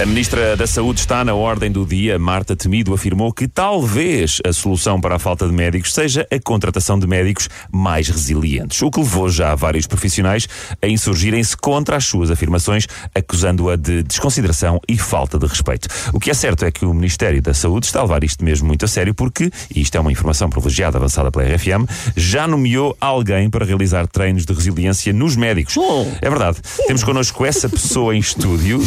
A Ministra da Saúde está na ordem do dia. Marta Temido afirmou que talvez a solução para a falta de médicos seja a contratação de médicos mais resilientes, o que levou já vários profissionais a insurgirem-se contra as suas afirmações, acusando-a de desconsideração e falta de respeito. O que é certo é que o Ministério da Saúde está a levar isto mesmo muito a sério porque, e isto é uma informação privilegiada avançada pela RFM, já nomeou alguém para realizar treinos de resiliência nos médicos. É verdade. Temos connosco essa pessoa em estúdio,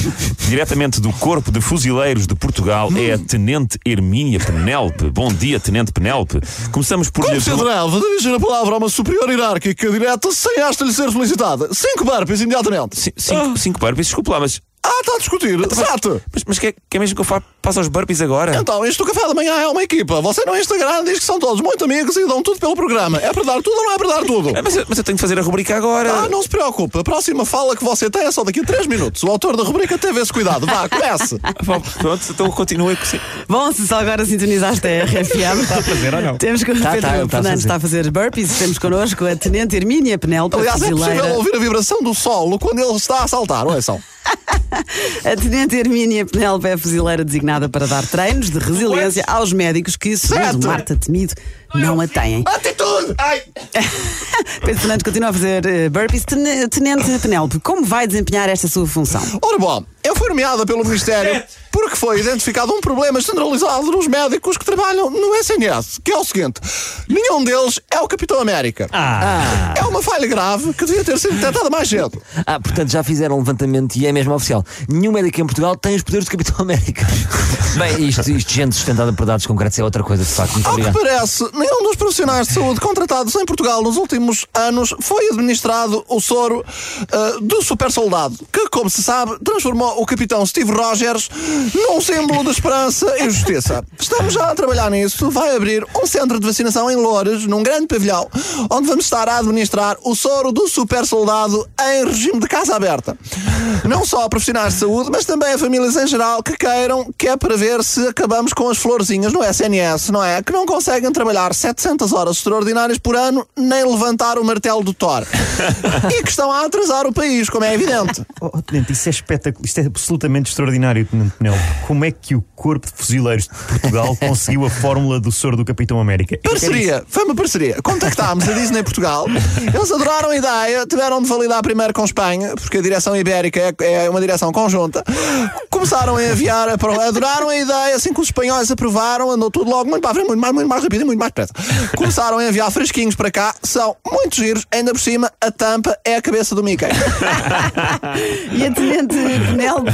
diretamente do Corpo de Fuzileiros de Portugal, é a Tenente Hermínia Penélope. Bom dia, Tenente Penélope. Começamos por Como atreve a dirigir a palavra a uma superior hierárquica direta sem esta lhe ser solicitada? Cinco burpees imediatamente. Ci- Cinco, cinco burpees, desculpe lá, mas, Ah, está a discutir. Exato. mas, mas quer, quer mesmo que eu fa- faça os burpees agora? Então, isto do café da manhã é uma equipa. Você no Instagram diz que são todos muito amigos e dão tudo pelo programa. É para dar tudo ou não é para dar tudo? Ah, Mas, eu- mas eu tenho de fazer a rubrica agora. Ah, não se preocupe. A próxima fala que você tem é só daqui a 3 minutos. O autor da rubrica teve esse cuidado. Vá, comece. Pronto, então continue com Bom, se só agora sintonizaste a RFM. Está a fazer ou não? Temos que o Tá, Pedro tá, tá a Fernandes fazer. está a fazer burpees. Temos connosco a Tenente Hermínia Penélope, Aliás, é fuzileira. possível ouvir a vibração do solo quando ele está a saltar. Ouçam. A Tenente Hermínia Penélope é a fuzileira designada para dar treinos de resiliência aos médicos que, Certo. segundo Marta Temido, não a têm. Atitude! Ai! Pedro Fernandes continua a fazer eh, burpees. Ten- Tenente Penélope, como vai desempenhar esta sua função? Ora bom, eu fui nomeada pelo Ministério porque foi identificado um problema generalizado nos médicos que trabalham no SNS, que é o seguinte: nenhum deles é o Capitão América. Ah. É uma falha grave que devia ter sido detectada mais cedo. Ah, portanto já fizeram um levantamento e é mesmo oficial. Nenhum médico em Portugal tem os poderes do Capitão América. Bem, isto, isto gente sustentada por dados concretos é outra coisa, de facto. Muito Ao que obrigado. parece, nenhum dos profissionais de saúde contratados em Portugal nos últimos anos foi administrado o soro ah, do super soldado, que, como se sabe, transformou o capitão Steve Rogers num símbolo de esperança e justiça. Estamos já a trabalhar nisso. Vai abrir um centro de vacinação em Loures, num grande pavilhão, onde vamos estar a administrar o soro do super soldado em regime de casa aberta. Não só a profissionais de saúde, mas também a famílias em geral que queiram, que é para ver se acabamos com as florzinhas no SNS, não é? Que não conseguem trabalhar 700 horas extraordinárias por ano, nem levantar o martelo do Thor. e que estão a atrasar o país, como é evidente. Oh, oh, Tenente, isso é espetacular, isto é absolutamente extraordinário, Tenente Penel. Como é que o Corpo de Fuzileiros de Portugal conseguiu a fórmula do soro do Capitão América? Parceria, foi uma parceria. Contactámos a Disney Portugal, eles adoraram a ideia, tiveram de validar primeiro com Espanha, porque a direção ibérica é, é uma direção conjunta. Começaram a enviar, a adoraram a ideia, assim que os espanhóis aprovaram, andou tudo logo muito para a frente, muito mais, muito mais rápido e muito mais depressa. Começaram a enviar fresquinhos para cá, são muito giros, ainda por cima, a tampa é a cabeça do Mickey. E a Tenente Penélope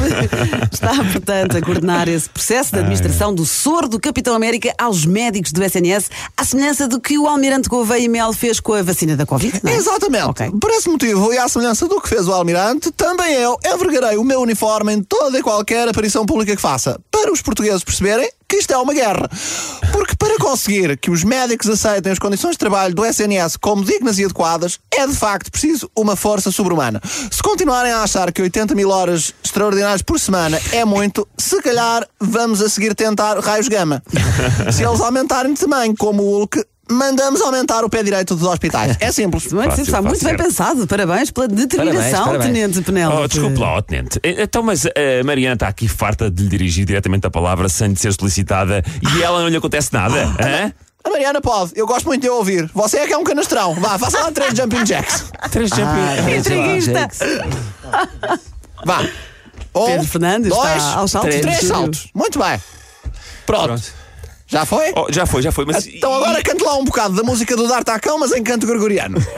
está, portanto, a coordenar esse processo de administração do soro do Capitão América aos médicos do SNS, à semelhança do que o Almirante Gouveia e Mel fez com a vacina da Covid. é? Exatamente. Ok. Por esse motivo, e à semelhança do que fez o Almirante, também eu envergarei o meu uniforme em toda e qualquer aparição pública que faça, para os portugueses perceberem que isto é uma guerra. Porque para conseguir que os médicos aceitem as condições de trabalho do SNS como dignas e adequadas, é de facto preciso uma força sobre-humana. Se continuarem a achar que 80 mil horas extraordinárias por semana é muito, se calhar vamos a seguir tentar raios gama. Se eles aumentarem de tamanho, como o Hulk, mandamos aumentar o pé direito dos hospitais. É simples. Muito, Fácil, está muito fácil, bem certo. pensado. Parabéns pela determinação, Parabéns, parabéns. Tenente Penélope. Oh, desculpe lá, ó, Tenente. Eh, Então, mas a Mariana está aqui farta de lhe dirigir diretamente a palavra sem de ser solicitada e ela não lhe acontece nada. hã? A Mariana pode, eu gosto muito de ouvir. Você é que é um canastrão. Vá, faça lá três jumping jacks. Três jumping. Intriguista. Vá. Um, Pedro Fernandes dois, está aos saltos. Três, Três. saltos. Muito bem. Pronto. Pronto. Já foi? Oh, já foi, já foi. Mas Então agora cante lá um bocado da música do D'Artacão, mas em canto gregoriano.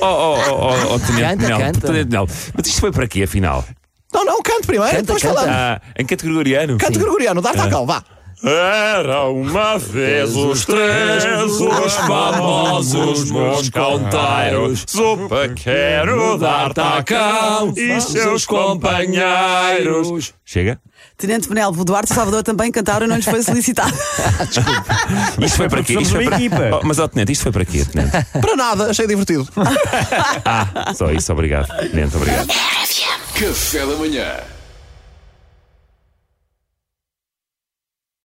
Oh, oh, oh, oh, oh, Tenente canta. Tenente Penel. Mas isto foi para quê, afinal? Não, não, cante primeiro, Canta, depois canta. falamos. Ah, em canto gregoriano? Canto gregoriano, D'Artacão, vá. Era uma vez os três, os famosos mosconteiros, o paquero d'Artacão e seus companheiros. Chega? Tenente Penélope, o Duarte e o Salvador também cantaram e não lhes foi solicitado. Isto foi para quê? Isto foi para... equipa. Oh, mas, ó, Tenente, isto foi para quê, Tenente? Para nada, achei divertido. Ah, só isso, obrigado. Tenente, obrigado. Café da manhã.